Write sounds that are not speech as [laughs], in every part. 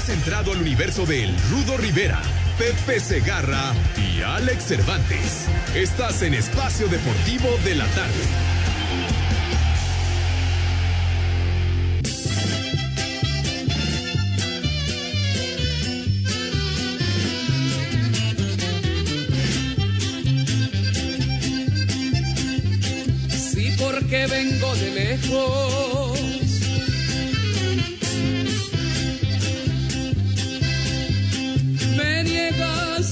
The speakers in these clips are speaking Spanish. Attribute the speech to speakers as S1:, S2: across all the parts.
S1: Has entrado al universo de El Rudo Rivera, Pepe Segarra y Alex Cervantes. Estás en Espacio Deportivo de la Tarde.
S2: Porque vengo de lejos.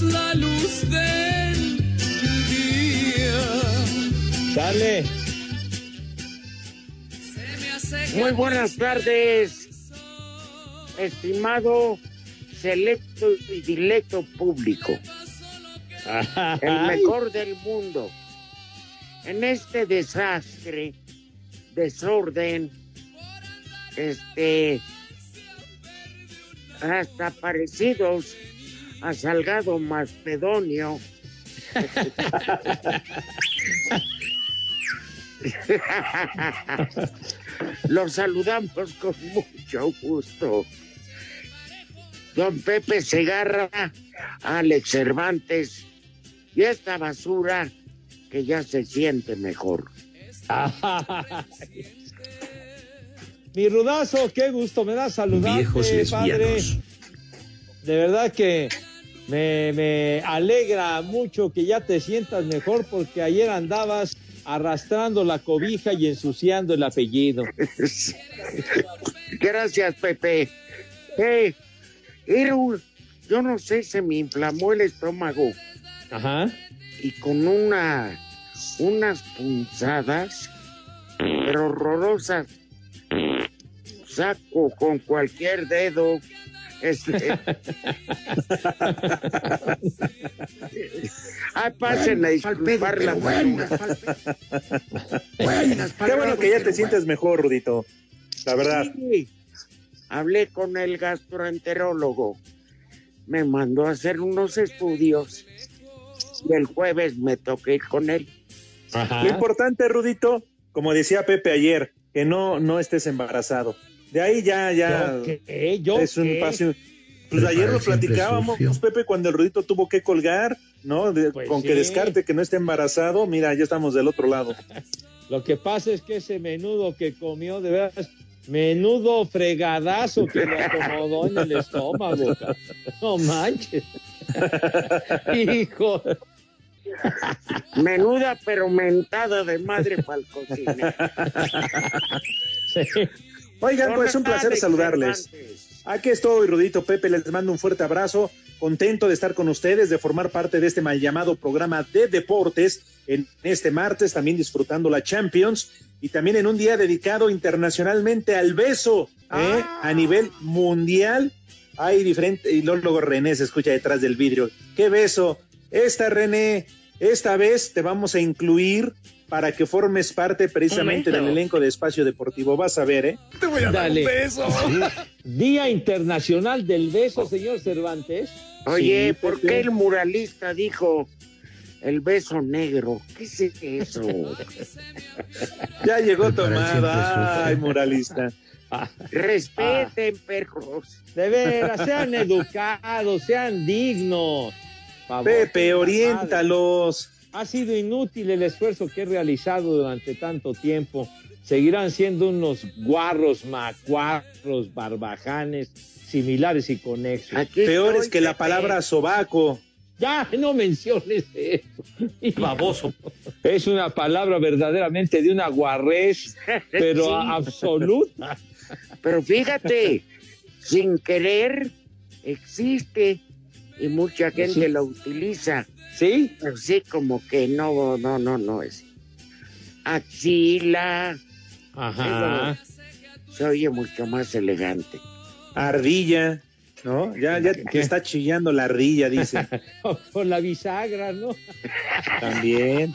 S2: La luz del día.
S3: Dale.
S4: Muy buenas tardes, estimado selecto y dilecto público, [laughs] el mejor del mundo. En este desastre, desorden, este, hasta parecidos a Salgado Macedonio. Los saludamos con mucho gusto. Don Pepe Segarra, Alex Cervantes y esta basura que ya se siente mejor. [laughs]
S3: Mi rudazo, qué gusto me da saludarte,
S5: Viejos
S3: padre.
S5: lesbianos.
S3: De verdad que me, me alegra mucho que ya te sientas mejor porque ayer andabas arrastrando la cobija y ensuciando el apellido. [laughs]
S4: Gracias, Pepe. Hey, era un- yo no sé, se me inflamó el estómago
S3: Ajá.
S4: y con una, unas punzadas, pero horrorosas, saco con cualquier dedo. Este... Ay, pasen a disculpar la
S6: Qué bueno que ya te sientes mejor, Rudito. La verdad.
S4: Sí. Hablé con el gastroenterólogo. Me mandó a hacer unos estudios y el jueves me toqué ir con él.
S6: Lo importante, Rudito, como decía Pepe ayer, que no, no estés embarazado. De ahí ya, ya
S3: ¿Yo qué? ¿Yo
S6: es un
S3: qué?
S6: paso. Pues ayer lo platicábamos, Pepe, cuando el Rudito tuvo que colgar, ¿no? De-
S3: Pues
S6: con
S3: sí.
S6: que descarte que no esté embarazado, mira, ya estamos del otro lado. [laughs]
S3: Lo que pasa es que ese menudo que comió, de veras, menudo fregadazo que le acomodó en el estómago. [laughs] No manches. [laughs] Hijo.
S4: Menuda pero mentada de madre para el cocina.
S6: Oigan, pues un placer saludarles. Aquí estoy, Rudito Pepe, les mando un fuerte abrazo, contento de estar con ustedes, de formar parte de este mal llamado programa de deportes en este martes, también disfrutando la Champions y también en un día dedicado internacionalmente al beso, ¿eh? a nivel mundial. Hay diferente, y luego René se escucha detrás del vidrio. ¿Qué beso? Esta René, esta vez te vamos a incluir para que formes parte precisamente del elenco de Espacio Deportivo. Vas a ver, ¿eh?
S1: Te voy a dar un
S3: Dale.
S1: beso.
S3: Día Internacional del Beso, señor Cervantes.
S4: Oye,
S6: Sí,
S4: ¿por qué el muralista dijo el beso negro? ¿Qué es eso? [laughs]
S6: Ya llegó tomada. Ay, muralista. [laughs]
S4: Respeten, perros.
S3: De veras, sean educados, sean dignos. Favor,
S6: Pepe,
S3: madre.
S6: oriéntalos.
S3: Ha sido inútil el esfuerzo que he realizado durante tanto tiempo. Seguirán siendo unos guarros, macuarros, barbajanes, similares y conexos.
S4: Aquí
S6: Peor
S4: estoy,
S6: es que la palabra sobaco.
S3: Ya, no menciones eso. [laughs]
S7: Baboso.
S3: Es una palabra verdaderamente de una guarrez, pero
S4: Sí.
S3: absoluta.
S4: Pero fíjate, [laughs] sin querer existe y mucha gente
S3: Sí.
S4: lo utiliza.
S3: ¿Sí?
S4: Así como que no, no, no, no es. Axila.
S3: Ajá.
S4: Se oye mucho más elegante.
S6: Ardilla. ¿no? Ya, ya te está chillando la rilla, dice. [laughs]
S3: Por la bisagra, ¿no? [laughs]
S6: También.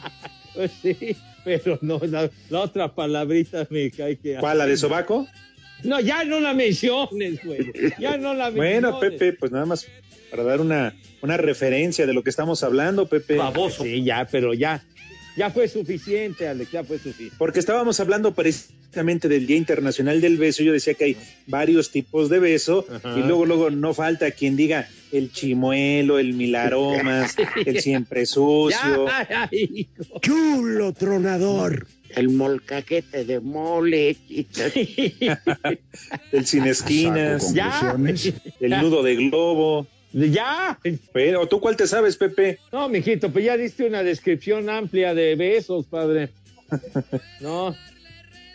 S3: Pues sí, pero no, la, la otra palabrita me cae que...
S6: ¿Cuál, la de sobaco?
S3: No, ya no la menciones, güey. Ya no la menciones.
S6: Bueno, Pepe, pues nada más para dar una, una referencia de lo que estamos hablando, Pepe.
S7: Baboso.
S3: Sí, ya, pero ya. Ya fue suficiente, Alex, ya fue suficiente.
S6: Porque estábamos hablando precisamente del Día Internacional del Beso. Yo decía que hay varios tipos de beso.
S3: Ajá.
S6: Y luego, luego no falta quien diga el chimuelo, el milaromas, [laughs] el siempre sucio.
S3: Ya, ya.
S8: Chulo tronador.
S4: El molcaquete de mole. [laughs] [laughs]
S6: el sin esquinas,
S3: Ya,
S6: el nudo de globo.
S3: Ya.
S6: Pero, ¿tú cuál te sabes, Pepe?
S3: No, mijito, pues ya diste una descripción amplia de besos, padre. [laughs] No,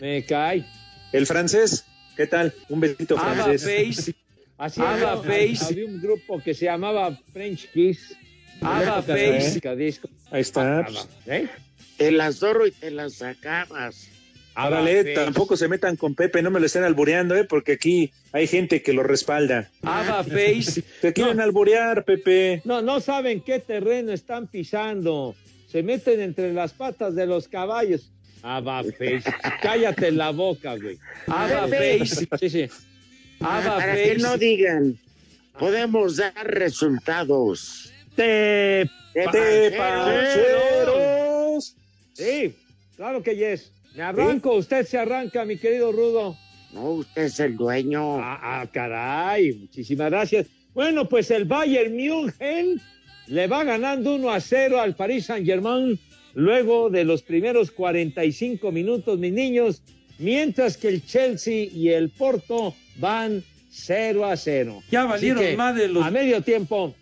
S3: me cae.
S6: El francés, ¿qué tal? Un besito francés.
S7: Face.
S3: Así había,
S7: Face.
S3: había un grupo que se llamaba French Kiss. De
S7: Face.
S6: Ahí está. pues,
S3: ¿Eh?
S4: Te las zorro y te las sacabas.
S6: Árale, tampoco se metan con Pepe, no me lo estén albureando, ¿eh? Porque aquí hay gente que lo respalda.
S7: Ava Face. [laughs]
S6: Te quieren alburear, Pepe.
S3: No, no saben qué terreno están pisando. Se meten entre las patas de los caballos. Ah, va, face. Cállate la boca, güey.
S7: Ava
S4: Pepe.
S7: Face.
S3: Sí, sí.
S7: Ava
S4: Para que no digan, podemos dar resultados.
S3: Te...
S6: ¡Te
S4: pancheros.
S6: pancheros!
S3: Sí, claro que yes. Me arranco, usted se arranca, mi querido Rudo.
S4: No, usted es el dueño.
S3: Ah, ah, caray, muchísimas gracias. Bueno, pues el Bayern München le va ganando 1 a 0 al Paris Saint-Germain luego de los primeros 45 minutos, mis niños, mientras que el Chelsea y el Porto van 0 a 0.
S7: Ya valieron
S3: que,
S7: más de los.
S3: A medio tiempo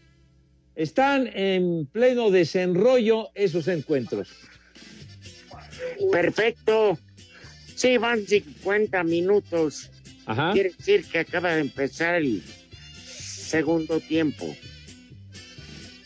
S3: están en pleno desenrollo esos encuentros.
S4: Perfecto. Sí, van 50 minutos.
S3: Ajá.
S4: Quiere decir que acaba de empezar el segundo tiempo.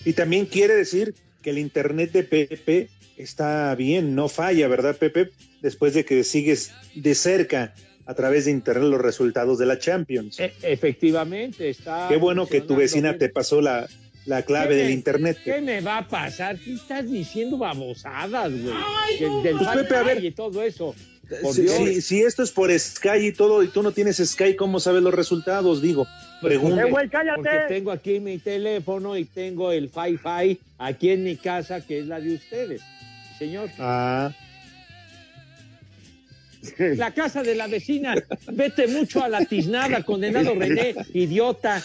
S6: Y también quiere decir que el internet de Pepe está bien, no falla, ¿verdad, Pepe? Después de que sigues de cerca a través de internet los resultados de la Champions.
S3: E- efectivamente, está.
S6: Qué bueno que tu vecina
S3: bien.
S6: te pasó la, la clave
S3: ¿Qué
S6: del
S3: me-
S6: internet.
S3: ¿Qué me va a pasar? ¿Qué estás diciendo babosadas, güey? Que del
S6: Pues, Pepe, a ver.
S3: y todo eso.
S6: Si,
S3: Dios.
S6: si- si esto es por Sky y todo, y tú no tienes Sky, ¿cómo sabes los resultados? Digo,
S3: Pues,
S6: pregunta.
S3: porque, porque tengo aquí mi teléfono y tengo el Wi-Fi aquí en mi casa, que es la de ustedes. Señor,
S6: Ah, [laughs]
S3: la casa de la vecina. Vete mucho a la tiznada, condenado René, idiota.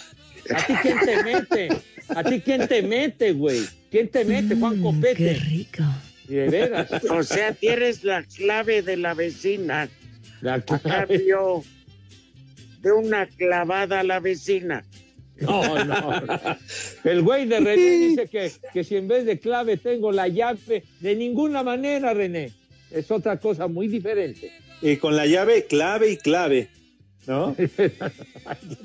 S3: ¿A ti quién te mete? ¿A ti quién te mete, güey? ¿Quién te mete, Juan
S5: Mm,
S3: Copete?
S5: Qué rico.
S3: Y de veras. [laughs]
S4: O sea, tienes la clave de la vecina
S3: La
S4: a cambio de una clavada a la vecina.
S3: No, no. El güey de René dice que, que si en vez de clave tengo la llave, de ninguna manera, René. Es otra cosa muy diferente.
S6: y con la llave clave y clave, ¿no? [laughs]
S3: ¿Qué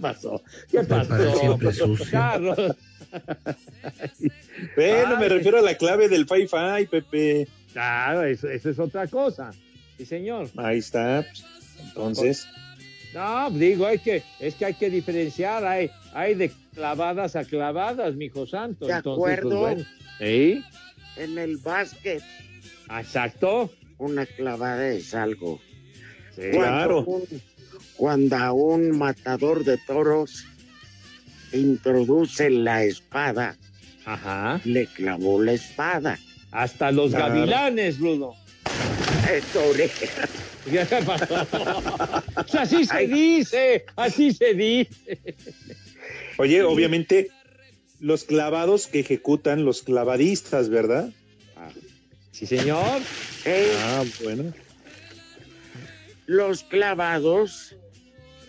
S3: pasó? ¿Qué pasó?
S5: siempre sucio.
S3: Carlos. [laughs]
S6: Bueno, me refiero a la clave del Wi-Fi, Pepe.
S3: Claro, eso, eso es otra cosa. Sí, señor.
S6: Ahí está. Entonces,
S3: No, digo, hay que, es que hay que diferenciar. Hay, hay de clavadas a clavadas, mijo santo.
S4: De
S3: Entonces,
S4: acuerdo.
S3: pues, bueno. Sí,
S4: En el básquet,
S3: exacto.
S4: una clavada es algo.
S3: Sí.
S6: Claro.
S4: Cuando un, cuando a un matador de toros introduce la espada,
S3: Ajá.
S4: le clavó la espada.
S3: Hasta los
S6: Claro.
S3: gavilanes, Rudo.
S4: Esto, oreja. [laughs]
S3: ¿Qué pasó? O sea, así se
S4: Ay.
S3: dice, así se dice.
S6: oye, obviamente, los clavados que ejecutan los clavadistas, ¿verdad?
S3: Sí, señor.
S4: Eh,
S6: Ah, bueno.
S4: los clavados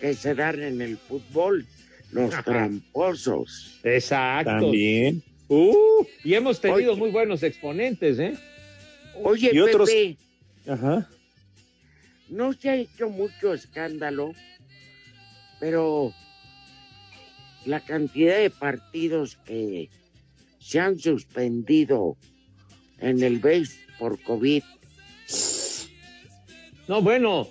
S4: que se dan en el fútbol, los tramposos.
S3: Exacto.
S6: También.
S3: Uh, y hemos tenido
S4: Oye.
S3: muy buenos exponentes, ¿eh?
S4: Oye,
S6: Y otros-
S4: Pepe,
S6: Ajá.
S4: no se ha hecho mucho escándalo, pero la cantidad de partidos que se han suspendido en el base por COVID,
S3: No, bueno,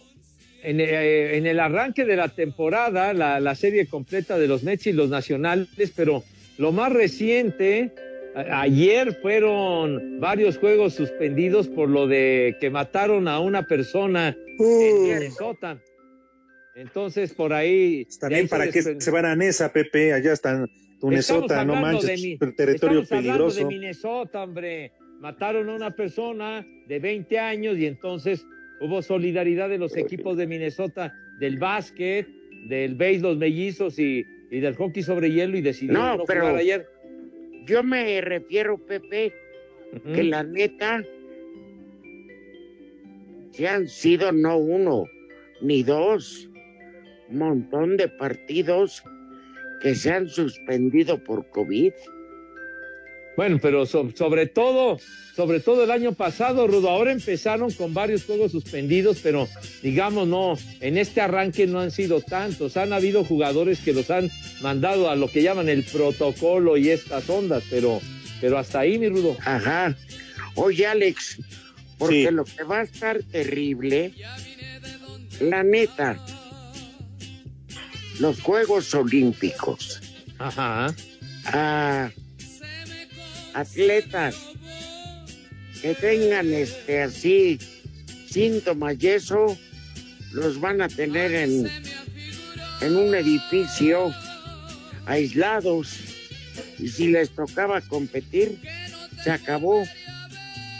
S3: en, eh, en el arranque de la temporada, la, la serie completa de los Mets y los Nacionales, pero lo más reciente, a- ayer fueron varios juegos suspendidos por lo de que mataron a una persona en Minnesota. Entonces, por ahí.
S6: También
S3: ahí
S6: para qué se van a Nesa, Pepe, allá está Minnesota, no manches,
S3: de
S6: territorio
S3: estamos hablando
S6: peligroso.
S3: de Minnesota, hombre. Mataron a una persona de 20 años y entonces hubo solidaridad de los equipos de Minnesota, del básquet, del béis, los mellizos y, y del hockey sobre hielo y decidieron
S4: No,
S3: no,
S4: pero-
S3: jugar ayer.
S4: Yo me refiero, Pepe, que la neta, si han sido no uno ni dos, montón de partidos que se han suspendido por COVID.
S3: Bueno, pero so- sobre todo, sobre todo el año pasado, Rudo, ahora empezaron con varios juegos suspendidos, pero digamos no, en este arranque no han sido tantos. Han habido jugadores que los han mandado a lo que llaman el protocolo y estas ondas, pero, pero hasta ahí, mi Rudo.
S4: Ajá. Oye, Alex, porque
S6: Sí.
S4: lo que va a estar terrible, la neta, los Juegos Olímpicos,
S3: Ajá.
S4: a atletas que tengan este así síntomas y eso los van a tener en, en un edificio aislados. Y si les tocaba competir se acabó.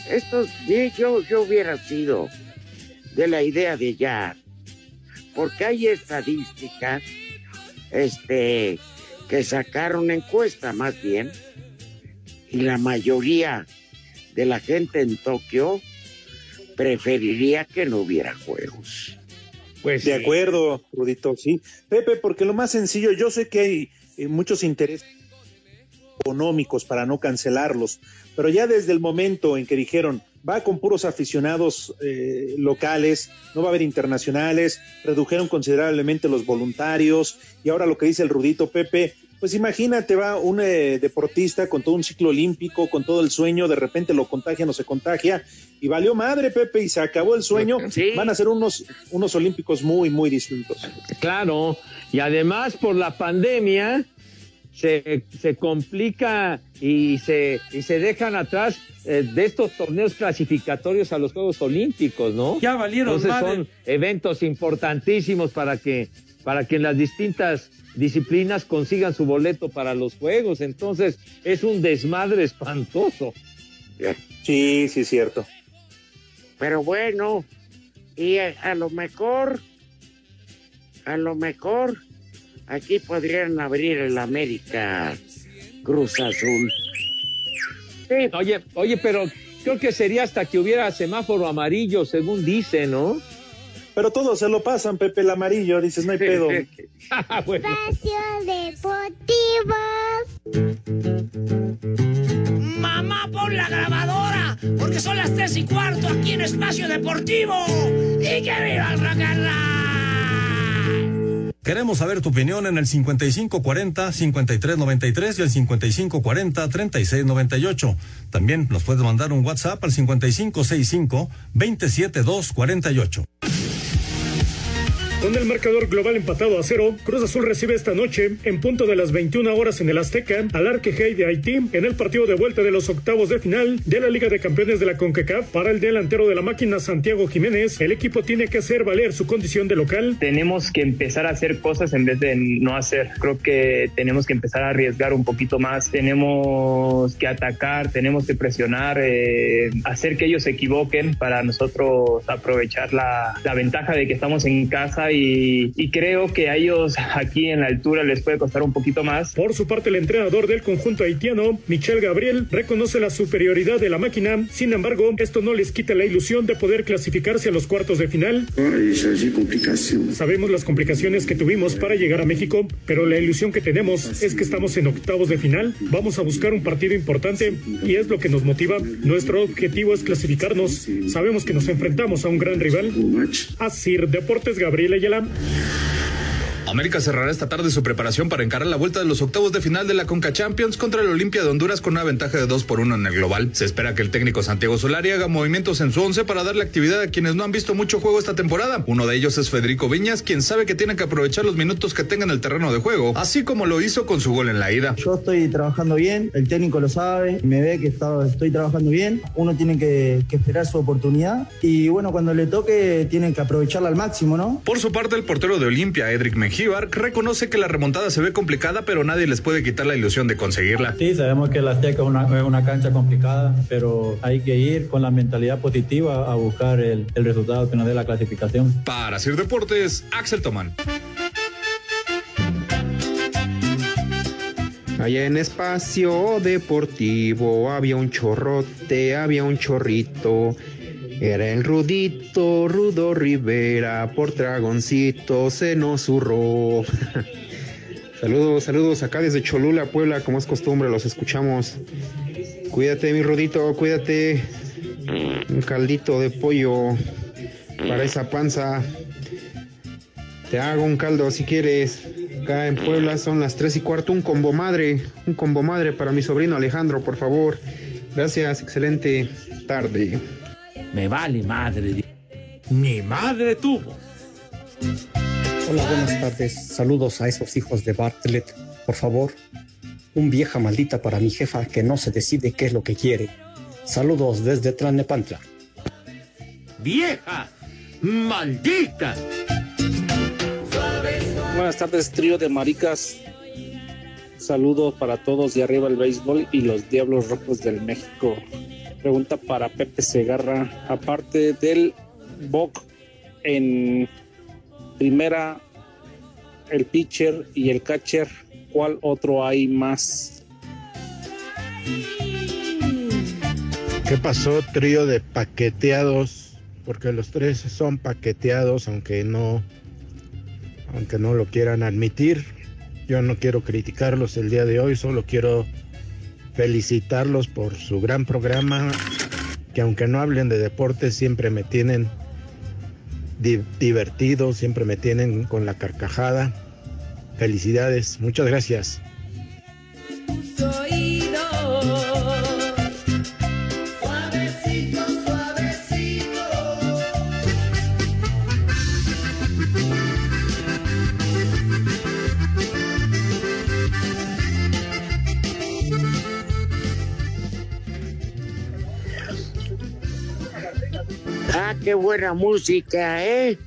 S4: Esto sí, yo yo hubiera sido de la idea de ya porque hay estadísticas este que sacaron encuesta más bien y la mayoría de la gente en Tokio preferiría que no hubiera juegos.
S3: Pues
S6: De
S3: sí.
S6: acuerdo, Rudito, sí. Pepe, porque lo más sencillo, yo sé que hay eh, muchos intereses económicos para no cancelarlos, pero ya desde el momento en que dijeron va con puros aficionados eh, locales, no va a haber internacionales, redujeron considerablemente los voluntarios y ahora lo que dice el Rudito Pepe, pues imagínate, va un eh, deportista con todo un ciclo olímpico, con todo el sueño, de repente lo contagia, no se contagia, y valió madre, Pepe, y se acabó el sueño.
S4: Sí.
S6: Van a ser unos, unos olímpicos muy, muy distintos.
S3: Claro, y además por la pandemia se, se complica y se, y se dejan atrás eh, de estos torneos clasificatorios a los Juegos Olímpicos, ¿no?
S7: Ya valieron
S3: Entonces
S7: madre.
S3: son eventos importantísimos para que, para que en las distintas disciplinas consigan su boleto para los Juegos. Entonces es un desmadre espantoso.
S6: Sí, sí, es cierto.
S4: Pero bueno, y a, a lo mejor, a lo mejor, aquí podrían abrir el América Cruz Azul. Sí,
S3: Oye, oye, pero creo que sería hasta que hubiera semáforo amarillo, según dice, ¿no?
S6: Pero todos se lo pasan, Pepe el amarillo, dices, no hay pedo. [laughs]
S3: bueno.
S5: Espacio Deportivo.
S2: Mamá, pon la grabadora, porque son las tres y cuarto aquí en Espacio Deportivo. ¡Y que viva el rock!
S9: Queremos saber tu opinión en el 5540-5393 y el 5540-3698. También nos puedes mandar un WhatsApp al 5565-27248.
S10: Con el marcador global empatado a cero, Cruz Azul recibe esta noche, en punto de las 21 horas en el Azteca, al Arquejay de Haití, en el partido de vuelta de los octavos de final de la Liga de Campeones de la CONCACAF. Para el delantero de la máquina, Santiago Jiménez, el equipo tiene que hacer valer su condición de local.
S11: tenemos que empezar a hacer cosas en vez de no hacer. Creo que tenemos que empezar a arriesgar un poquito más. Tenemos que atacar, tenemos que presionar, eh, hacer que ellos se equivoquen para nosotros aprovechar la, la ventaja de que estamos en casa y, y creo que a ellos aquí en la altura les puede costar un poquito más.
S10: Por su parte, el entrenador del conjunto haitiano, Michel Gabriel, reconoce la superioridad de la máquina. Sin embargo, esto no les quita la ilusión de poder clasificarse a los cuartos de final. Sabemos las complicaciones que tuvimos para llegar a México, pero la ilusión que tenemos es que estamos en octavos de final. Vamos a buscar un partido importante y es lo que nos motiva. Nuestro objetivo es clasificarnos. Sabemos que nos enfrentamos a un gran rival. Así, Deportes Gabriel gillam
S5: América cerrará esta tarde su preparación para encarar la vuelta de los octavos de final de la Conca Champions contra el Olimpia de Honduras con una ventaja de 2 por 1 en el global. Se espera que el técnico Santiago Solari haga movimientos en su once para darle actividad a quienes no han visto mucho juego esta temporada. Uno de ellos es Federico Viñas, quien sabe que tiene que aprovechar los minutos que tenga en el terreno de juego, así como lo hizo con su gol en la ida.
S12: Yo estoy trabajando bien, el técnico lo sabe, me ve que está- estoy trabajando bien, uno tiene que, que esperar su oportunidad y bueno, cuando le toque tienen que aprovecharla al máximo, ¿no?
S5: Por su parte, el portero de Olimpia, Edric Reconoce que la remontada se ve complicada, pero nadie les puede quitar la ilusión de conseguirla.
S13: Sí, sabemos que la Azteca es una, es una cancha complicada, pero hay que ir con la mentalidad positiva a buscar el, el resultado que nos dé la clasificación.
S5: Para Sir Deportes, Axel Tomán.
S14: Allá en espacio deportivo había un chorrote, había un chorrito. Era el Rudito, Rudo Rivera, por dragoncito se nos zurró. [laughs] saludos, saludos acá desde Cholula, Puebla, como es costumbre, los escuchamos. Cuídate, mi Rudito, cuídate. Un caldito de pollo para esa panza. Te hago un caldo si quieres. Acá en Puebla son las 3 y cuarto. Un combo madre. Un combo madre para mi sobrino Alejandro, por favor. Gracias, excelente tarde.
S2: Me vale madre. Mi madre tuvo.
S15: Hola, buenas tardes. Saludos a esos hijos de Bartlett. Por favor, un vieja maldita para mi jefa que no se decide qué es lo que quiere. Saludos desde Tlalnepantla.
S2: Vieja. Maldita.
S16: Buenas tardes, trío de maricas. Saludos para todos de arriba el béisbol y los Diablos Rojos del México. Pregunta para Pepe Segarra. Aparte del Boc en primera, el pitcher y el catcher, ¿cuál otro hay más?
S17: ¿Qué pasó, trío de paqueteados? Porque los tres son paqueteados, aunque no, aunque no lo quieran admitir. Yo no quiero criticarlos el día de hoy, solo quiero felicitarlos por su gran programa, que aunque no hablen de deportes, siempre me tienen di- divertido, siempre me tienen con la carcajada. Felicidades, muchas gracias.
S4: Qué buena música, ¿eh?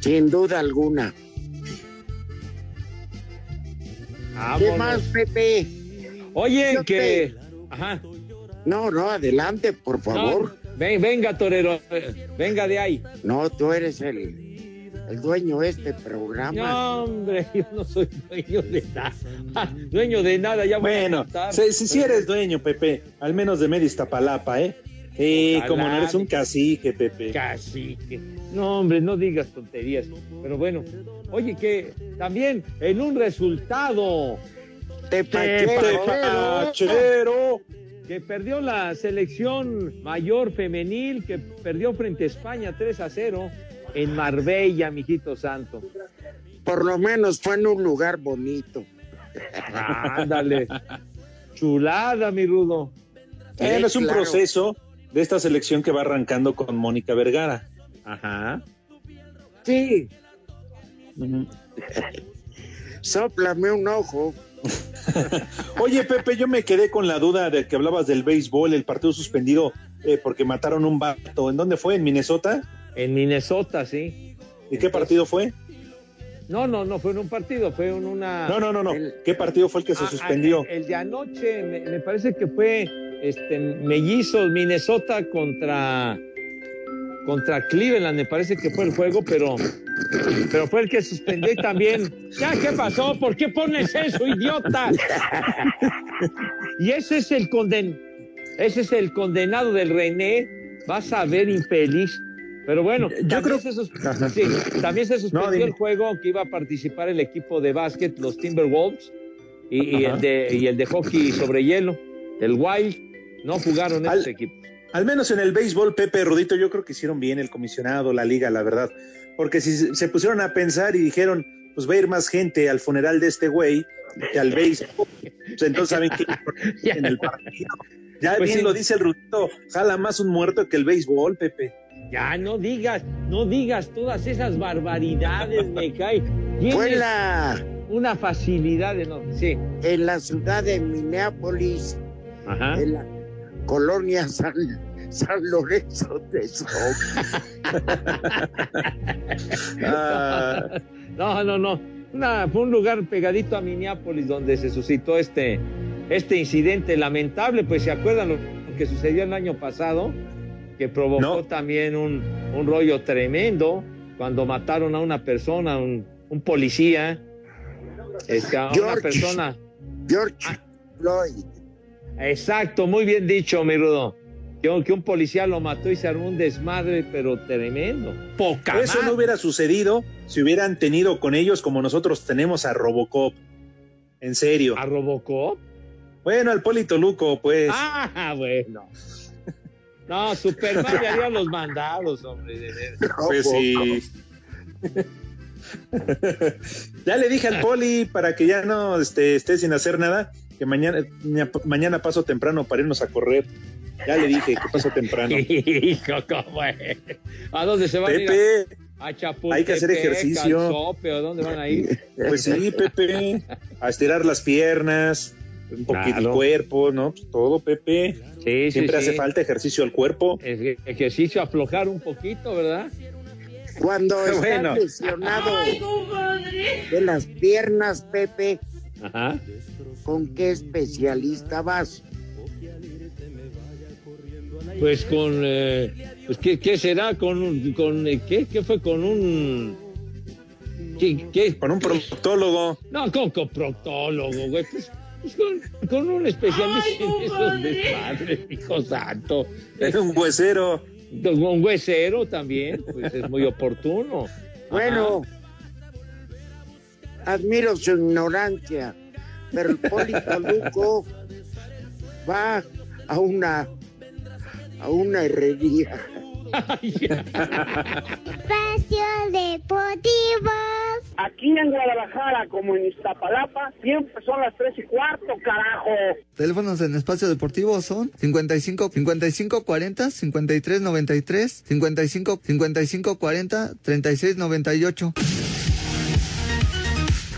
S4: Sin duda alguna. ¿Qué más, Pepe?
S3: Oye,
S4: Yo
S3: que.
S4: te-
S3: Ajá.
S4: No, no, adelante, por favor.
S3: No, ven, venga, torero. eh, Venga de ahí.
S4: No, tú eres el, el dueño de este programa.
S3: No, hombre, yo no soy dueño de nada. [laughs] Dueño de nada, ya voy a
S6: Bueno,
S3: contar.
S6: si, si, eres dueño, Pepe, al menos de media Iztapalapa, ¿eh? Sí,
S3: Ojalá.
S6: como no eres un cacique, Pepe.
S3: Cacique. No, hombre, no digas tonterías. Pero bueno, oye, que también en un resultado
S6: Tepachero.
S3: que perdió la selección mayor femenil, que perdió frente a España 3 a 0 en Marbella, mijito santo.
S4: Por lo menos fue en un lugar bonito.
S3: Ándale. [laughs] Chulada, mi rudo.
S6: Eh, es un
S4: claro.
S6: proceso de esta selección que va arrancando con Mónica Vergara.
S3: Ajá.
S4: Sí. Sóplame un ojo. [laughs]
S6: Oye, Pepe, yo me quedé con la duda de que hablabas del béisbol, el partido suspendido eh, porque mataron un vato. ¿En dónde fue? ¿En Minnesota?
S3: En Minnesota, sí.
S6: ¿Y qué partido fue?
S3: No, no, no fue en un partido, fue en una.
S6: No, no, no, no. ¿Qué partido fue el que se
S3: Ah,
S6: suspendió?
S3: ah, el de anoche, me, me parece que fue este Mellizos, Minnesota contra contra Cleveland, me parece que fue el juego, pero pero fue el que suspendió y también. ¿Ya qué pasó? ¿Por qué pones eso, idiota? y ese es el conden ese es el condenado del René, vas a ver infeliz. Pero bueno,
S6: Yo
S3: también,
S6: creo-
S3: sí, también se suspendió el juego que iba a participar el equipo de básquet, los Timberwolves, y, el de, y el de hockey sobre hielo, el Wild, no jugaron
S6: Al-
S3: estos equipos.
S6: Al menos en el béisbol, Pepe Rudito, yo creo que hicieron bien el comisionado, la liga, la verdad. porque si se pusieron a pensar y dijeron, pues va a ir más gente al funeral de este güey que al béisbol, pues entonces saben que [laughs] en el partido. Ya
S3: Pues
S6: bien
S3: sí.
S6: lo dice el Rudito, jala más un muerto que el béisbol, Pepe.
S3: Ya no digas, no digas todas esas barbaridades, me [laughs] cae.
S4: Fue la,
S3: una facilidad enorme. Sí.
S4: en la ciudad de Minneapolis,
S3: Ajá.
S4: en la colonia San, San Lorenzo de.
S6: Ah, [laughs]
S3: No, no, no. Una- fue un lugar pegadito a Minneapolis donde se suscitó este, este incidente lamentable. Pues se acuerdan lo que sucedió el año pasado, que provocó
S6: No.
S3: también un, un rollo tremendo cuando mataron a una persona, un, un policía, este, a una persona.
S4: George Floyd.
S3: Exacto, muy bien dicho, mi rudo. Que, que un policía lo mató y se armó un desmadre, pero tremendo. Poca
S6: eso no hubiera sucedido si hubieran tenido con ellos como nosotros tenemos a Robocop. En serio.
S3: ¿A Robocop?
S6: Bueno, al Polito Luco, pues.
S3: Ah, bueno. No, Superman le haría los mandados, hombre. de.
S6: Pues sí. [laughs] ya le dije al Poli para que ya no este, esté sin hacer nada, que mañana, mañana paso temprano para irnos a correr. Ya le dije que paso temprano. [laughs]
S3: Hijo, ¿cómo es? ¿A dónde se van a ir?
S6: Pepe,
S3: A, a Chapultepec,
S6: hay que hacer ejercicio.
S3: Sope, ¿o dónde van a ir?
S6: pues sí, Pepe, a estirar las piernas, un poquito el cuerpo, ¿no? Pues todo, Pepe.
S3: Sí, sí,
S6: Siempre hace
S3: sí.
S6: falta ejercicio al cuerpo.
S3: Ej- Ejercicio, aflojar un poquito, ¿verdad?
S4: Cuando [laughs] estás
S6: Bueno.
S4: lesionado de las piernas, Pepe,
S3: Ajá.
S4: ¿con qué especialista vas?
S3: Pues con. eh, pues ¿qué, qué será? ¿Con, un- con eh, ¿qué? ¿Qué fue? Con un. ¿Qué? qué?
S6: Con un proctólogo.
S3: No, con, con proctólogo, güey. Pues con, con un especialista [laughs] en esos desmadres, hijo santo.
S6: Es un huesero.
S3: Un huesero también, pues es muy oportuno.
S4: Bueno, admiro su ignorancia, pero el Polito [laughs] Luco va a una a una herrería.
S18: Espacio Deportivo.
S19: Aquí en Guadalajara, como en Iztapalapa, siempre son las tres y cuarto, carajo.
S20: Teléfonos en espacio deportivo son 55 55 40 53 93 55 55 40 36 98.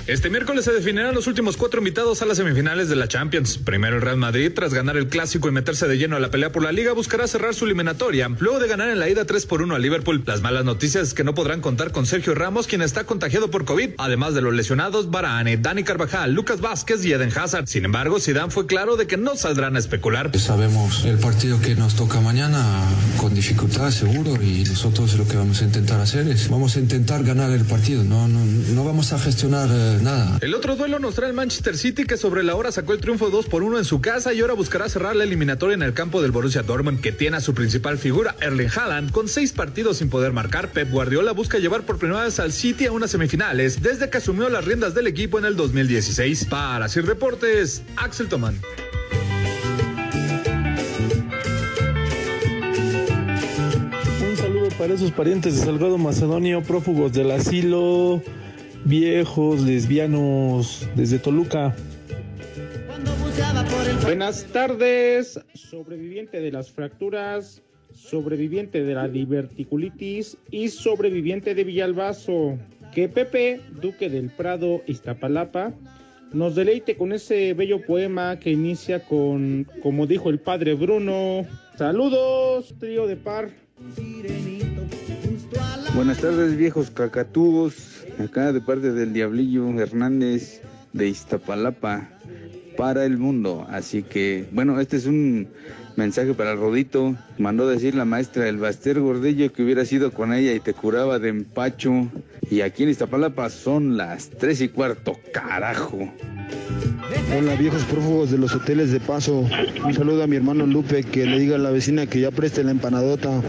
S5: Este miércoles se definirán los últimos cuatro invitados a las semifinales de la Champions. Primero el Real Madrid, tras ganar el clásico y meterse de lleno a la pelea por la liga, buscará cerrar su eliminatoria, luego de ganar en la ida 3 por 1 a Liverpool. Las malas noticias es que no podrán contar con Sergio Ramos, quien está contagiado por COVID, además de los lesionados Varane, Dani Carvajal, Lucas Vázquez y Eden Hazard. Sin embargo, Zidane fue claro de que no saldrán a especular.
S21: Sabemos el partido que nos toca mañana con dificultad seguro y nosotros lo que vamos a intentar hacer es vamos a intentar ganar el partido, no, no, no vamos a gestionar eh, nada.
S5: El otro duelo nos trae el Manchester City que sobre la hora sacó el triunfo 2 por 1 en su casa y ahora buscará cerrar la eliminatoria en el campo del Borussia Dortmund que tiene a su principal figura Erling Haaland con seis partidos sin poder marcar. Pep Guardiola busca llevar por primera vez al City a unas semifinales desde que asumió las riendas del equipo en el 2016. Para Sir Deportes, Axel Tomán.
S22: Un saludo para esos parientes de Salgado Macedonio, prófugos del asilo, viejos, lesbianos, desde Toluca.
S23: Buenas tardes, sobreviviente de las fracturas, sobreviviente de la diverticulitis y sobreviviente de Villalbazo. Que Pepe, duque del Prado, Iztapalapa, nos deleite con ese bello poema que inicia con, como dijo el padre Bruno. Saludos, trío de par.
S24: Buenas tardes, viejos cacatúos. Acá de parte del Diablillo Hernández de Iztapalapa para el mundo. Así que, bueno, este es un mensaje para el Rodito. Mandó decir la maestra el Baster Gordillo que hubiera sido con ella y te curaba de empacho. Y aquí en Iztapalapa son las tres y cuarto, carajo.
S25: Hola viejos prófugos de los hoteles de paso. Un saludo a mi hermano Lupe que le diga a la vecina que ya preste la empanadota.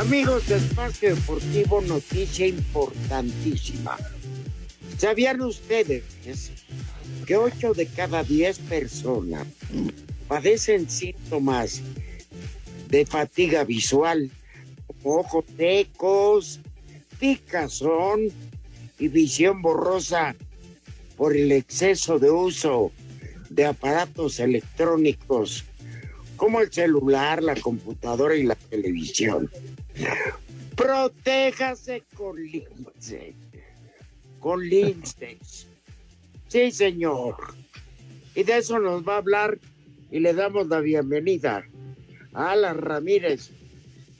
S4: Amigos de Espacio Deportivo, noticia importantísima. ¿Sabían ustedes que 8 de cada 10 personas padecen síntomas de fatiga visual, ojos secos, picazón y visión borrosa por el exceso de uso de aparatos electrónicos como el celular, la computadora y la televisión. Protéjase con lince. Con linces. Sí, señor. Y de eso nos va a hablar y le damos la bienvenida a Alan Ramírez,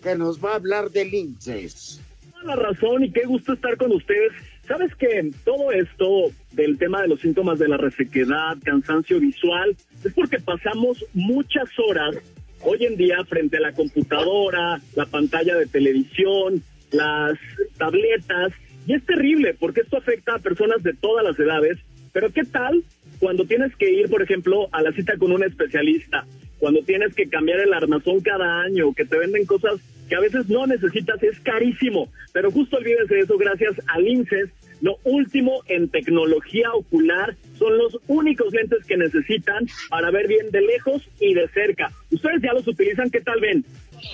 S4: que nos va a hablar de linces.
S26: la razón y qué gusto estar con ustedes. Sabes que todo esto del tema de los síntomas de la resequedad, cansancio visual, es porque pasamos muchas horas hoy en día frente a la computadora, la pantalla de televisión, las tabletas, y es terrible porque esto afecta a personas de todas las edades, pero ¿qué tal cuando tienes que ir, por ejemplo, a la cita con un especialista? Cuando tienes que cambiar el armazón cada año, que te venden cosas que a veces no necesitas, es carísimo. Pero justo olvídese de eso gracias a Linces, lo último en tecnología ocular son los únicos lentes que necesitan para ver bien de lejos y de cerca. Ustedes ya los utilizan, ¿qué tal ven?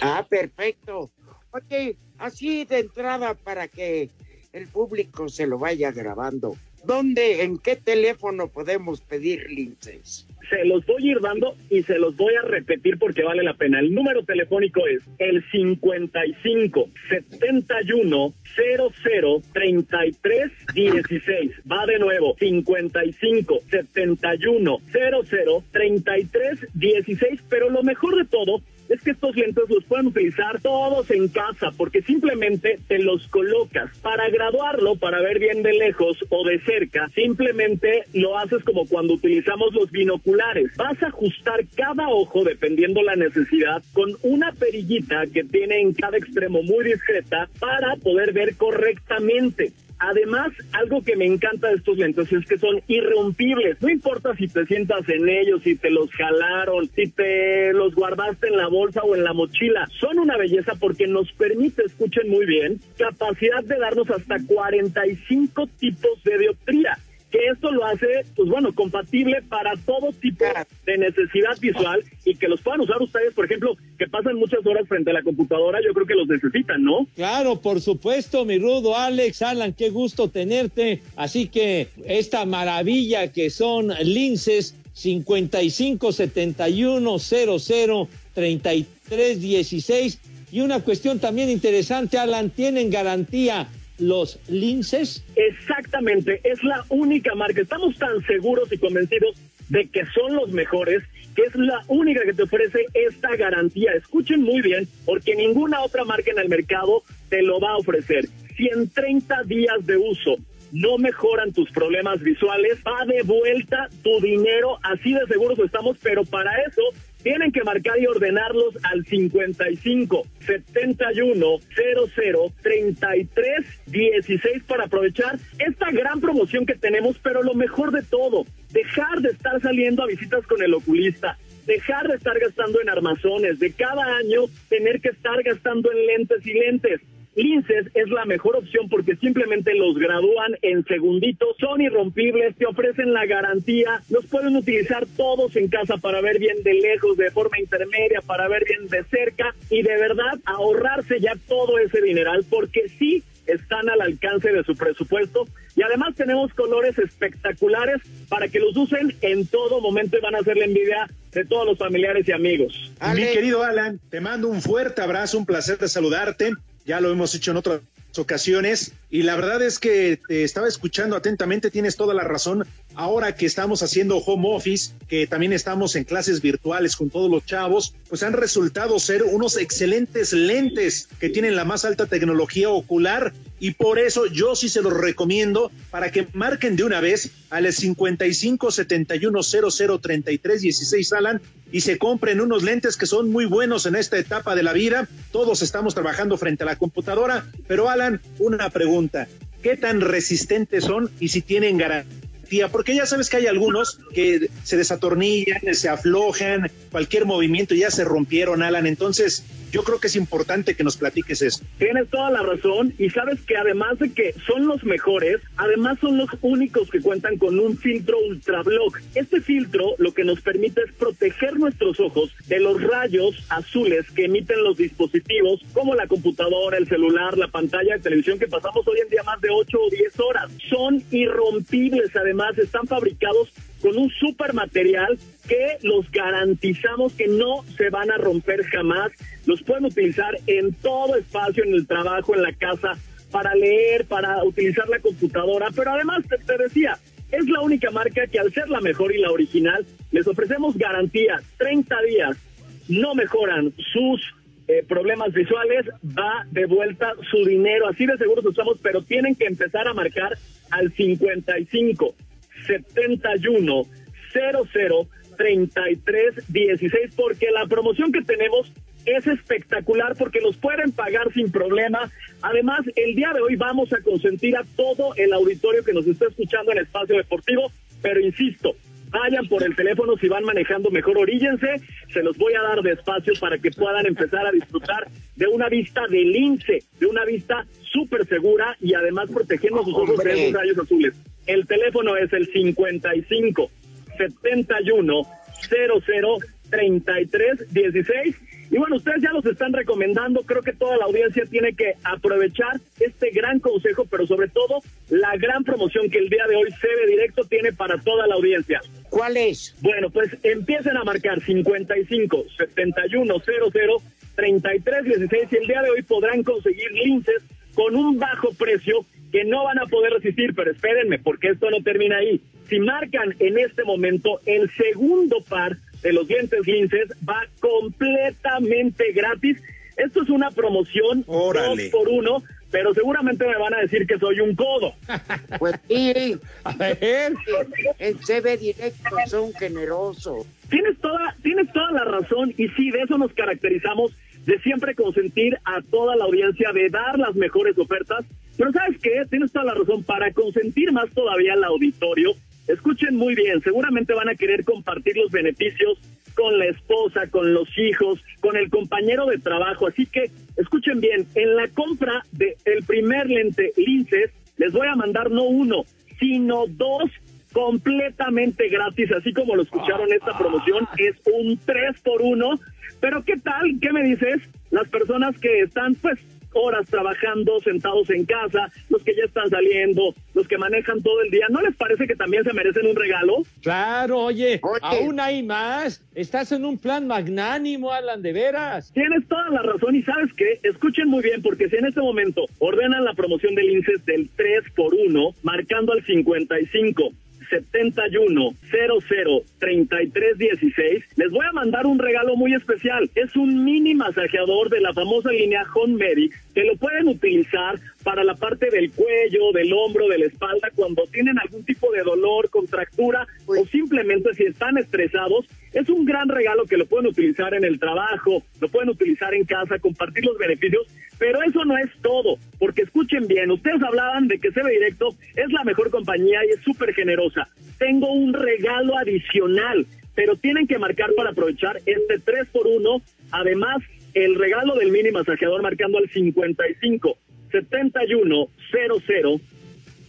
S4: Ah, perfecto. Ok, así de entrada para que el público se lo vaya grabando. ¿Dónde, en qué teléfono podemos pedir linces?
S26: Se los voy a ir dando y se los voy a repetir porque vale la pena. El número telefónico es el 55 71 00 33 16. Va de nuevo, 55 71 00 33 16. Pero lo mejor de todo es que estos lentes los pueden utilizar todos en casa porque simplemente te los colocas. Para graduarlo, para ver bien de lejos o de cerca, simplemente lo haces como cuando utilizamos los binoculares. Vas a ajustar cada ojo dependiendo la necesidad con una perillita que tiene en cada extremo muy discreta para poder ver correctamente. Además, algo que me encanta de estos lentes es que son irrompibles. No importa si te sientas en ellos, si te los jalaron, si te los guardaste en la bolsa o en la mochila. Son una belleza porque nos permite, escuchen muy bien, capacidad de darnos hasta 45 tipos de dioptría que esto lo hace, pues bueno, compatible para todo tipo de necesidad visual y que los puedan usar ustedes, por ejemplo, que pasan muchas horas frente a la computadora, yo creo que los necesitan, ¿no?
S3: Claro, por supuesto, mi rudo Alex, Alan, qué gusto tenerte. Así que esta maravilla que son linces 55 71 00 33 16 y una cuestión también interesante, Alan, tienen garantía los linces?
S26: Exactamente, es la única marca. Estamos tan seguros y convencidos de que son los mejores, que es la única que te ofrece esta garantía. Escuchen muy bien, porque ninguna otra marca en el mercado te lo va a ofrecer. Si en 30 días de uso no mejoran tus problemas visuales, va de vuelta tu dinero, así de seguros estamos, pero para eso tienen que marcar y ordenarlos al 55 71 00 33 16 para aprovechar esta gran promoción que tenemos, pero lo mejor de todo, dejar de estar saliendo a visitas con el oculista, dejar de estar gastando en armazones, de cada año tener que estar gastando en lentes y lentes. Linces es la mejor opción porque simplemente los gradúan en segunditos, son irrompibles, te ofrecen la garantía, los pueden utilizar todos en casa para ver bien de lejos, de forma intermedia, para ver bien de cerca y de verdad ahorrarse ya todo ese dineral porque sí están al alcance de su presupuesto. Y además tenemos colores espectaculares para que los usen en todo momento y van a hacer la envidia de todos los familiares y amigos.
S6: Mi querido Alan, te mando un fuerte abrazo, un placer de saludarte ya lo hemos hecho en otras ocasiones y la verdad es que te estaba escuchando atentamente, tienes toda la razón. Ahora que estamos haciendo home office, que también estamos en clases virtuales con todos los chavos, pues han resultado ser unos excelentes lentes que tienen la más alta tecnología ocular y por eso yo sí se los recomiendo para que marquen de una vez al 55 71 00 33 16 Alan y se compren unos lentes que son muy buenos en esta etapa de la vida. Todos estamos trabajando frente a la computadora, pero Alan, una pregunta, ¿qué tan resistentes son y si tienen garantía? Porque ya sabes que hay algunos que se desatornillan, se aflojan, cualquier movimiento ya se rompieron, Alan. Entonces, yo creo que es importante que nos platiques eso.
S26: Tienes toda la razón y sabes que además de que son los mejores, además son los únicos que cuentan con un filtro ultrablock. Este filtro lo que nos permite es proteger nuestros ojos de los rayos azules que emiten los dispositivos como la computadora, el celular, la pantalla de televisión que pasamos hoy en día más de 8 o 10 horas. Son irrompibles, además están fabricados con un super material que los garantizamos que no se van a romper jamás. Los pueden utilizar en todo espacio, en el trabajo, en la casa, para leer, para utilizar la computadora, pero además te, decía, es la única marca que al ser la mejor y la original, les ofrecemos garantía 30 días, no mejoran sus eh, problemas visuales, va de vuelta su dinero, así de seguros estamos, pero tienen que empezar a marcar al 55 71 00 33 16 porque la promoción que tenemos es espectacular porque los pueden pagar sin problema. Además, el día de hoy vamos a consentir a todo el auditorio que nos está escuchando en Espacio Deportivo, pero insisto, vayan por el teléfono si van manejando mejor, oríllense, se los voy a dar despacio para que puedan empezar a disfrutar de una vista de lince, de una vista súper segura y además protegiendo sus ojos de esos rayos azules. El teléfono es el 55 71 00 33 16 y bueno, ustedes ya los están recomendando, creo que toda la audiencia tiene que aprovechar este gran consejo, pero sobre todo la gran promoción que el día de hoy CB Directo tiene para toda la audiencia.
S4: ¿Cuál es?
S26: Bueno, pues empiecen a marcar 55 71 00 33 16 y el día de hoy podrán conseguir linces con un bajo precio que no van a poder resistir, pero espérenme, porque esto no termina ahí. Si marcan en este momento el segundo par de los dientes linces, va completamente gratis. Esto es una promoción
S6: Órale.
S26: dos por uno, pero seguramente me van a decir que soy un codo. [laughs]
S4: Pues sí, en CB Directo son generosos.
S26: Tienes toda, tienes toda la razón y sí, de eso nos caracterizamos, de siempre consentir a toda la audiencia, de dar las mejores ofertas. Pero ¿sabes qué? Tienes toda la razón, para consentir más todavía al auditorio, escuchen muy bien, seguramente van a querer compartir los beneficios con la esposa, con los hijos, con el compañero de trabajo. Así que escuchen bien, en la compra del el primer lente linces, les voy a mandar no uno, sino dos completamente gratis, así como lo escucharon esta promoción, es un 3 por 1 pero ¿qué tal? ¿Qué me dices? Las personas que están pues horas trabajando, sentados en casa, los que ya están saliendo, los que manejan todo el día, ¿no les parece que también se merecen un regalo?
S3: Claro, oye, aún hay más. Estás en un plan magnánimo, Alan, de veras.
S26: Tienes toda la razón y sabes qué, escuchen muy bien porque si en este momento ordenan la promoción del INSES del 3 por 1 marcando al 55 71 00 33 16, les voy a mandar un regalo muy especial. Es un mini masajeador de la famosa línea Home Medic que lo pueden utilizar para la parte del cuello, del hombro, de la espalda, cuando tienen algún tipo de dolor, contractura o simplemente si están estresados. Es un gran regalo que lo pueden utilizar en el trabajo, lo pueden utilizar en casa, compartir los beneficios, pero eso no es todo, porque escuchen bien, ustedes hablaban de que CB Directo es la mejor compañía y es súper generosa. Tengo un regalo adicional, pero tienen que marcar para aprovechar este 3 por 1 además el regalo del mini masajeador marcando al 55 71 00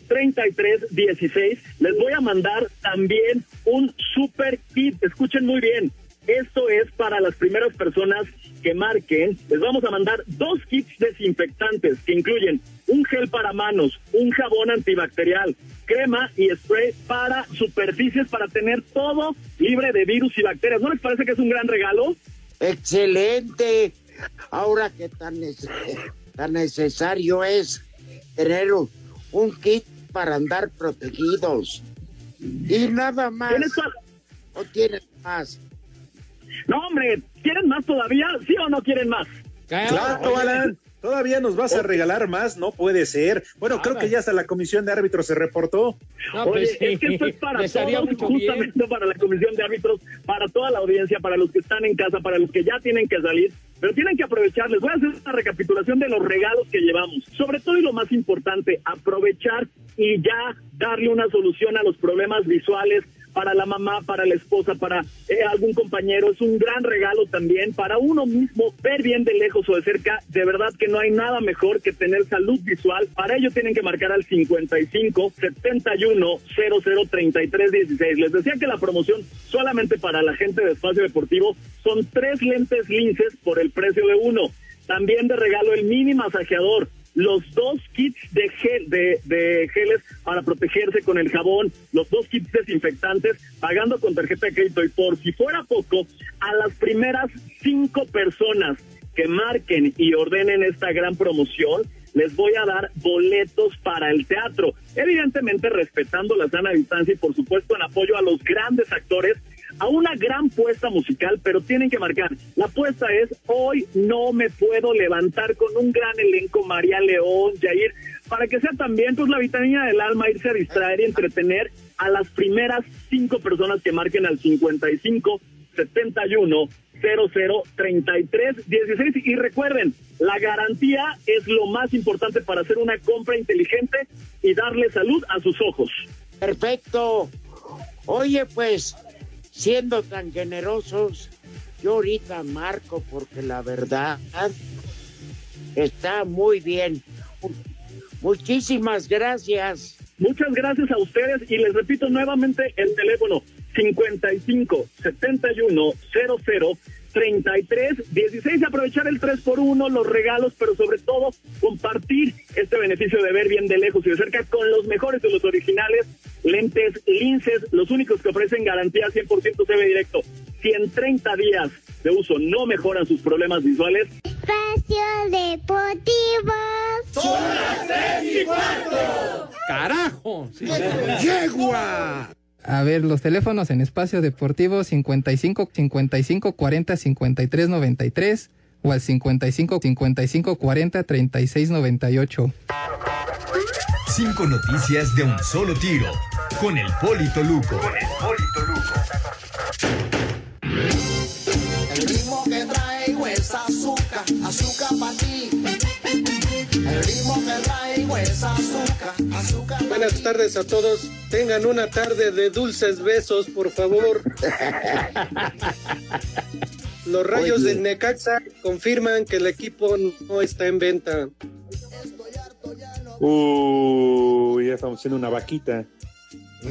S26: 33 16. Les voy a mandar también un super kit. Escuchen muy bien. Esto es para las primeras personas que marquen. Les vamos a mandar dos kits desinfectantes que incluyen un gel para manos, un jabón antibacterial, crema y spray para superficies para tener todo libre de virus y bacterias. ¿No les parece que es un gran regalo?
S4: Excelente. Ahora que tan, nece- tan necesario es tener un, kit para andar protegidos. Y nada más. ¿O tienes más?
S26: No, hombre, ¿quieren más todavía? ¿Sí o no quieren más?
S6: Claro, Alan. Todavía nos vas a regalar más, no puede ser. Bueno, creo que ya hasta la comisión de árbitros se reportó.
S26: Oye, es que esto es para todos, justamente para la comisión de árbitros, para toda la audiencia, para los que están en casa, para los que ya tienen que salir, pero tienen que aprovechar. Les voy a hacer una recapitulación de los regalos que llevamos. Sobre todo y lo más importante, aprovechar y ya darle una solución a los problemas visuales para la mamá, para la esposa, para eh, algún compañero. Es un gran regalo también para uno mismo ver bien de lejos o de cerca. De verdad que no hay nada mejor que tener salud visual. Para ello tienen que marcar al 55 71 00 33 16. Les decía que la promoción solamente para la gente de espacio deportivo son tres lentes linces por el precio de uno. También de regalo el mini masajeador los dos kits de, gel, de, geles para protegerse con el jabón, los dos kits desinfectantes, pagando con tarjeta de crédito. Y por si fuera poco, a las primeras cinco personas que marquen y ordenen esta gran promoción, les voy a dar boletos para el teatro. Evidentemente respetando la sana distancia y por supuesto en apoyo a los grandes actores a una gran puesta musical, pero tienen que marcar. La apuesta es, hoy no me puedo levantar con un gran elenco, María León, Jair, para que sea también pues la vitamina del alma, irse a distraer y entretener a las primeras cinco personas que marquen al 55 71 00 33 16 y recuerden, la garantía es lo más importante para hacer una compra inteligente y darle salud a sus ojos.
S4: Perfecto. Oye, pues siendo tan generosos, yo ahorita marco porque la verdad está muy bien. Muchísimas gracias.
S26: Muchas gracias a ustedes y les repito nuevamente el teléfono 55 71 00 33 16 aprovechar el 3 por 1 los regalos pero sobre todo compartir este beneficio de ver bien de lejos y de cerca con los mejores de los originales lentes linces los únicos que ofrecen garantía 100% se ve directo. Si en 30 días de uso no mejoran sus problemas visuales
S18: Espacio Deportivo.
S2: Son las 3 y cuarto.
S3: Carajo
S4: sí, yegua
S27: a ver, los teléfonos en espacio deportivo 55 55 40 53 93 o al 55 55 40 36 98.
S28: Cinco noticias de un solo tiro con el Polito Luco. Con el Polito
S2: Luco. El ritmo que traigo es azúcar, azúcar para ti.
S29: Buenas tardes a todos. Tengan una tarde de dulces besos, por favor. [laughs] Los rayos
S4: Oye.
S29: del Necaxa confirman que el equipo no está en venta.
S6: Uy, ya estamos haciendo una vaquita. [laughs]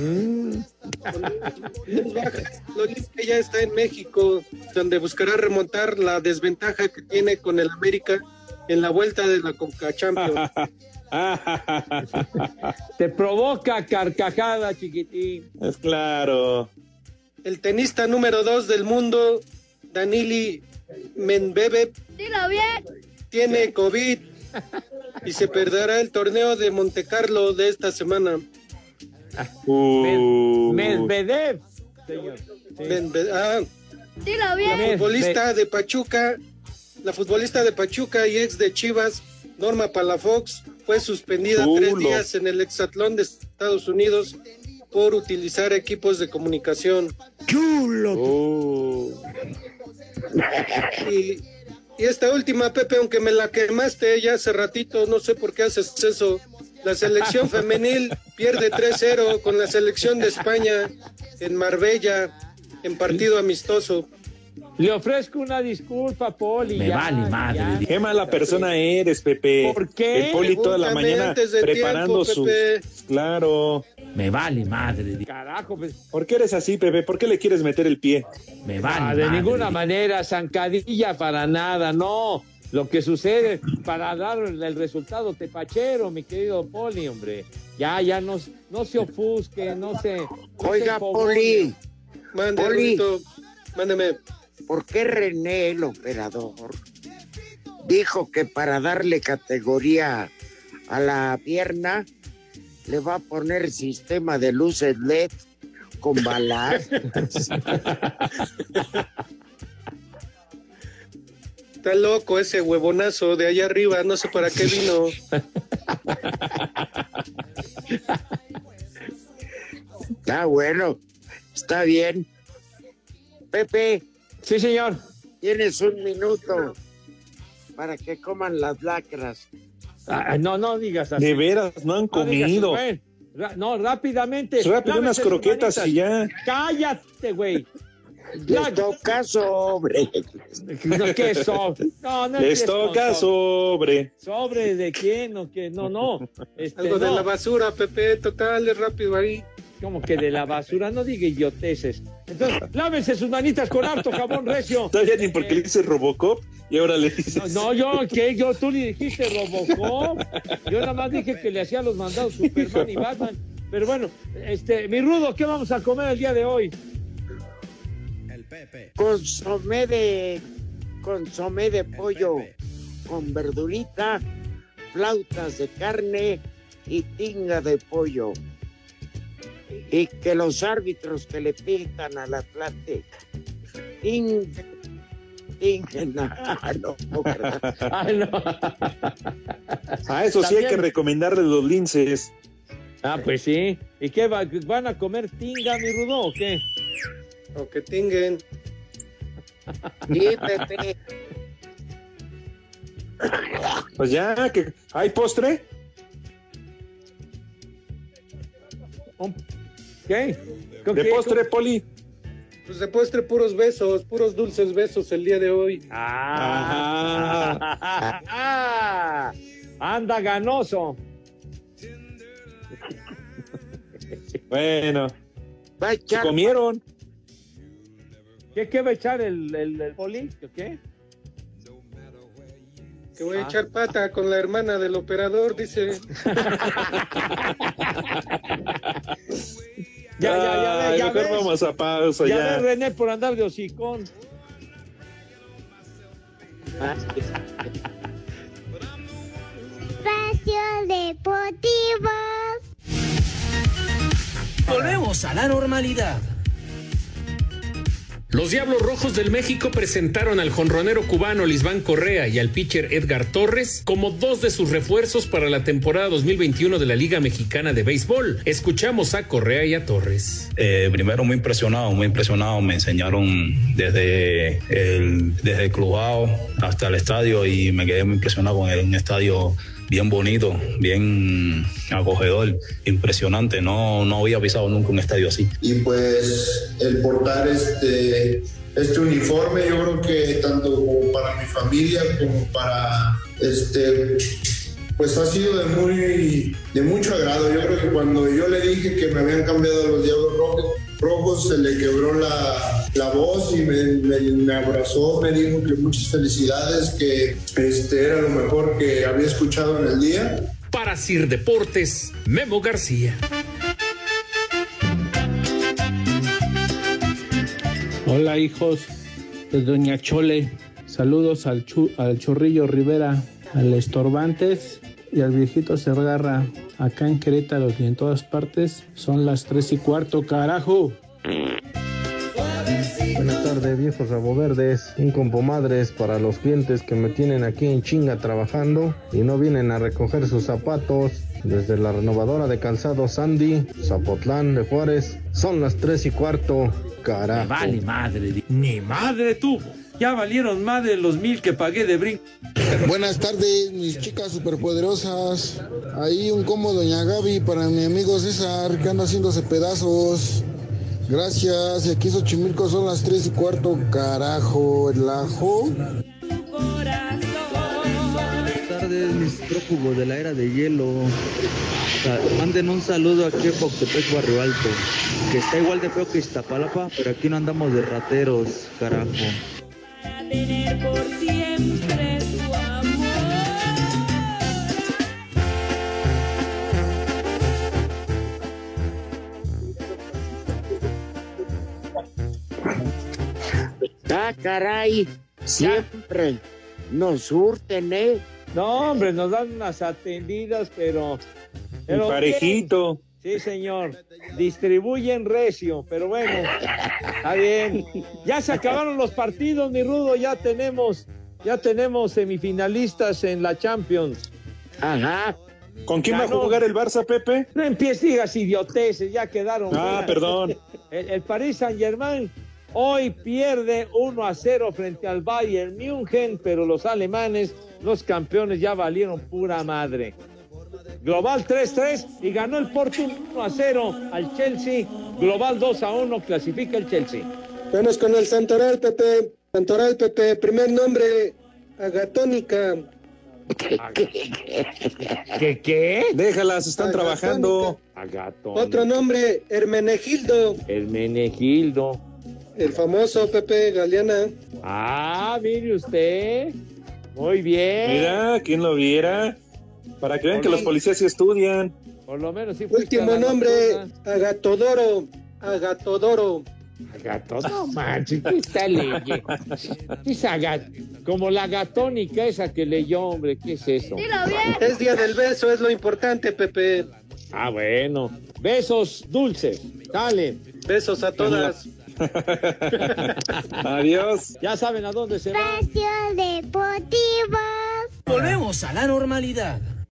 S29: Olimpia ya está en México, donde buscará remontar la desventaja que tiene con el América en la vuelta de la Conca Champions. [laughs] [laughs]
S3: Te provoca carcajada, chiquitín.
S6: Es claro.
S29: El tenista número dos del mundo, Danili Menbebe,
S18: Dilo bien.
S29: tiene COVID y se perderá el torneo de Monte Carlo de esta semana.
S6: Uh,
S3: Medvedev, señor. Sí.
S29: Menbe- ah,
S18: Dilo
S29: la futbolista de Pachuca, la futbolista de Pachuca y ex de Chivas, Norma Palafox, fue suspendida tres días en el hexatlón de Estados Unidos por utilizar equipos de comunicación.
S4: Chulo.
S6: Uh,
S29: Y, y esta última, Pepe, aunque me la quemaste ya hace ratito, no sé por qué haces eso. La selección femenil pierde 3-0 con la selección de España en Marbella, en partido amistoso.
S3: Le ofrezco una disculpa, Poli.
S30: Me
S3: ya,
S30: vale madre.
S3: ya.
S6: qué mala persona eres, Pepe.
S3: ¿Por qué?
S6: El poli toda la mañana
S29: de
S6: preparando
S29: tiempo,
S6: su. Claro.
S30: Me vale madre.
S3: Carajo, pues.
S6: ¿Por qué eres así, Pepe? ¿Por qué le quieres meter el pie?
S30: Me
S3: Ah,
S30: vale
S3: de
S30: madre.
S3: ninguna manera, zancadilla para nada, no. Lo que sucede para dar el resultado tepachero, mi querido Poli, hombre. Ya, ya no, no se ofusque, no se. no
S4: Oiga,
S3: se.
S4: Poli,
S29: Mande,
S4: Poli.
S29: Mándeme.
S4: ¿Por qué René, el operador, dijo que para darle categoría a la pierna le va a poner sistema de luces LED con balas?
S29: Está loco ese huevonazo de allá arriba, no sé para qué vino.
S4: Está bueno, está bien. Pepe,
S3: Sí, señor.
S4: tienes un minuto para que coman las lacras.
S3: Ah, no, no digas así.
S6: De veras, no han
S3: No digas
S6: comido.
S3: no, rápidamente.
S6: Rápido, unas croquetas y ya.
S3: Cállate, güey. [laughs]
S4: Les toca sobre.
S3: No, ¿qué sobre? No, no
S6: Les toca sobre.
S3: ¿Sobre de quién o qué? No, no. [laughs] Este,
S29: Algo de
S3: no.
S29: la basura, Pepe, total, es rápido ahí.
S3: Como que de la basura, no diga idioteces. Entonces, lávense sus manitas con harto jabón recio.
S6: Todavía ni porque le dices Robocop y ahora le dices.
S3: No, yo, ¿qué? Yo, tú le dijiste Robocop. Yo nada más dije que le hacía los mandados Superman y Batman. Pero bueno, este, mi Rudo, ¿qué vamos a comer el día de hoy?
S4: Consomé de, consomé de pollo con verdurita, flautas de carne y tinga de pollo. Y que los árbitros que le pitan al ting, [laughs] ah, no.
S6: Ah, [laughs] eso sí hay que recomendarle los linces.
S3: Ah, pues sí. ¿Y qué va- van a comer tinga, mi Rudo, o qué?
S29: O que tinguen.
S6: Pues ya, que hay postre.
S3: ¿Qué?
S6: De postre, Poli.
S29: Pues de postre puros besos, puros dulces besos el día de hoy.
S3: Ah, [laughs] anda ganoso.
S6: Bueno,
S4: Va a
S6: ¿se
S4: echar
S6: comieron?
S3: ¿Qué, qué va a echar el, el, el poli? ¿Qué?
S29: Que voy a
S3: Ah.
S29: echar pata con la hermana del operador, dice. [laughs]
S3: Ya, ya, ya, ya
S6: mejor
S3: ves.
S6: vamos a pausa
S3: Ya
S6: ya.
S3: ves, René, por andar de hocicón.
S18: Espacio Deportivo.
S30: Volvemos a la normalidad.
S31: Los Diablos Rojos del México presentaron al jonronero cubano Lisván Correa y al pitcher Edgar Torres como dos de sus refuerzos para la temporada 2021 de la Liga Mexicana de Béisbol. Escuchamos a Correa y a Torres.
S32: Eh, primero muy impresionado, muy impresionado. Me enseñaron desde el, desde el clubado hasta el estadio y me quedé muy impresionado con el, un estadio bien bonito, bien acogedor, impresionante. No, no había pisado nunca un estadio así.
S33: y pues el portar este, este uniforme yo creo que tanto para mi familia como para este pues ha sido de muy de mucho agrado yo creo que cuando yo le dije que me habían cambiado los diablos rojos rojos se le quebró la, la voz y me, me- me abrazó me dijo que muchas felicidades que este era lo mejor que había escuchado en el día
S31: Para Sir Deportes, Memo García.
S23: Hola hijos de Doña Chole. Saludos al, Chu- al Chorrillo Rivera, al Estorbantes y al viejito Sergarra. Acá en Querétaro y en todas partes son las tres y cuarto, carajo.
S25: Buenas tardes, viejos verdes. Un compomadres para los clientes que me tienen aquí en chinga trabajando y no vienen a recoger sus zapatos. Desde la renovadora de calzado Sandy, Zapotlán de Juárez, son las tres y cuarto, carajo.
S34: Vale madre, ni madre tuvo. Ya valieron más de los mil que pagué de brinco.
S25: Buenas tardes, mis chicas superpoderosas. Ahí un como Doña Gaby para mi amigo César que anda haciéndose pedazos. Gracias, y aquí Xochimilco son las tres y cuarto, carajo, el ajo.
S35: Buenas tardes, mis prófugos de la era de hielo. Sa- Manden un saludo aquí a Poctepec Barrio Alto, que está igual de feo que Iztapalapa, pero aquí no andamos de rateros, carajo.
S4: Ah, caray, siempre nos surten, ¿eh?
S3: No, hombre, nos dan unas atendidas, pero... pero
S6: Parejito.
S3: Sí, señor. Distribuyen recio, pero bueno, está bien. Ya se acabaron los partidos, mi Rudo, ya tenemos, ya tenemos semifinalistas en la Champions.
S4: Ajá.
S6: ¿Con quién va a jugar el Barça, Pepe?
S3: No empieces, digas idioteces, ya quedaron.
S6: Ah, perdón. [laughs]
S3: El, el Paris Saint Germain hoy pierde 1 a 0 frente al Bayern München, pero los alemanes, los campeones, ya valieron pura madre. Global 3-3 y ganó el Porto 1 a 0 al Chelsea. Global 2 a 1 clasifica el Chelsea.
S29: Vamos con el Santoral, Pepe. Santoral, Pepe. Primer nombre, Agatónica. [laughs]
S3: ¿Qué qué?
S6: Déjalas, están
S29: Agatónica.
S6: trabajando.
S3: Agatón.
S29: Otro nombre, Hermenegildo.
S3: El Menegildo.
S29: El famoso Pepe Galeana.
S3: Ah, mire usted. Muy bien.
S6: Mira, ¿quién lo viera? Para que vean que los policías sí estudian.
S3: Por lo menos sí
S29: Último nombre. Agatodoro. Agatodoro.
S3: Gato, no manches, ¿qué está leyendo? Esa gat- como la gatónica esa que leyó, hombre, ¿qué es eso?
S29: Es día del beso, es lo importante, Pepe.
S3: Ah, bueno. Besos dulces. Dale.
S29: Besos a todas. [laughs]
S6: Adiós.
S3: Ya saben a dónde se va.
S18: Espacio Deportivo.
S30: Volvemos a la normalidad.